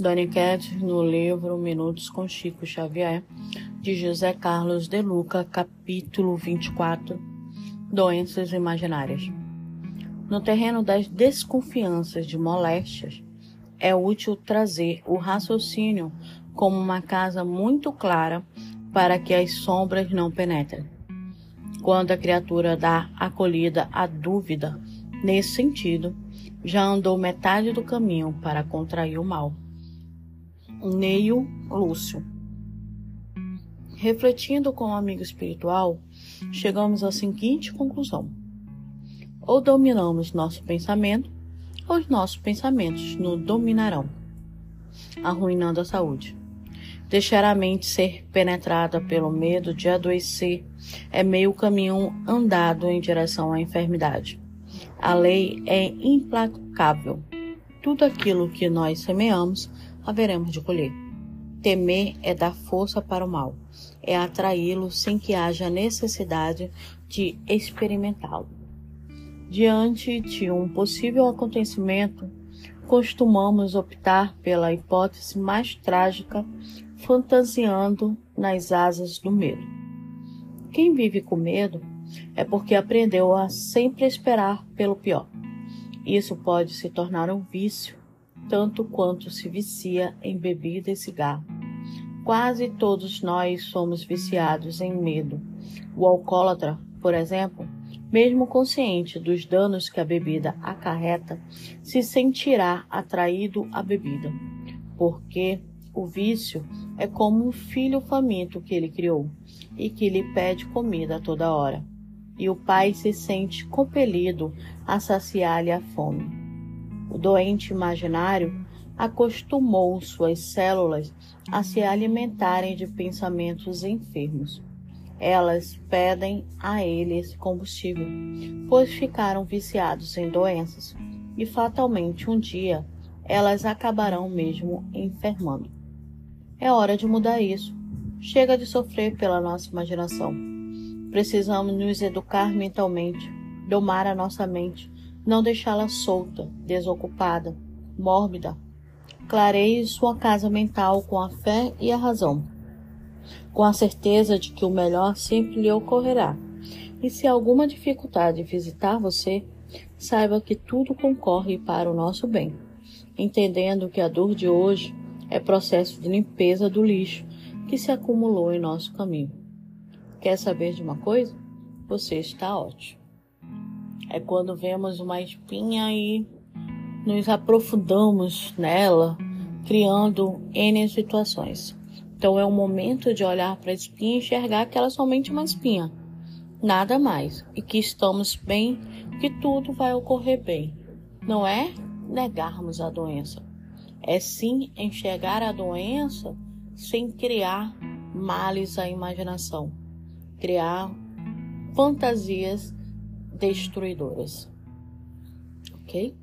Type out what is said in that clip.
Dona Cat, no livro Minutos com Chico Xavier, de José Carlos de Luca, capítulo 24 Doenças Imaginárias. No terreno das desconfianças de moléstias, é útil trazer o raciocínio como uma casa muito clara para que as sombras não penetrem. Quando a criatura dá acolhida à dúvida nesse sentido, já andou metade do caminho para contrair o mal. Neio Lúcio. Refletindo com o um amigo espiritual, chegamos à seguinte conclusão: ou dominamos nosso pensamento, ou os nossos pensamentos nos dominarão, arruinando a saúde. Deixar a mente ser penetrada pelo medo de adoecer é meio caminho andado em direção à enfermidade. A lei é implacável. Tudo aquilo que nós semeamos haveremos de colher. Temer é dar força para o mal, é atraí-lo sem que haja necessidade de experimentá-lo. Diante de um possível acontecimento, costumamos optar pela hipótese mais trágica, fantasiando nas asas do medo. Quem vive com medo é porque aprendeu a sempre esperar pelo pior. Isso pode se tornar um vício tanto quanto se vicia em bebida e cigarro. Quase todos nós somos viciados em medo. O alcoólatra, por exemplo, mesmo consciente dos danos que a bebida acarreta, se sentirá atraído à bebida, porque o vício é como um filho faminto que ele criou e que lhe pede comida a toda hora. E o pai se sente compelido a saciar-lhe a fome. O doente imaginário acostumou suas células a se alimentarem de pensamentos enfermos. Elas pedem a ele esse combustível, pois ficaram viciados em doenças e fatalmente um dia elas acabarão mesmo enfermando. É hora de mudar isso. Chega de sofrer pela nossa imaginação. Precisamos nos educar mentalmente, domar a nossa mente não deixá-la solta, desocupada, mórbida. Clareie sua casa mental com a fé e a razão, com a certeza de que o melhor sempre lhe ocorrerá. E se alguma dificuldade visitar você, saiba que tudo concorre para o nosso bem, entendendo que a dor de hoje é processo de limpeza do lixo que se acumulou em nosso caminho. Quer saber de uma coisa? Você está ótimo é quando vemos uma espinha e nos aprofundamos nela, criando N situações. Então é o momento de olhar para a espinha e enxergar que ela é somente uma espinha, nada mais, e que estamos bem, que tudo vai ocorrer bem. Não é negarmos a doença, é sim enxergar a doença sem criar males à imaginação, criar fantasias destruidoras. Ok?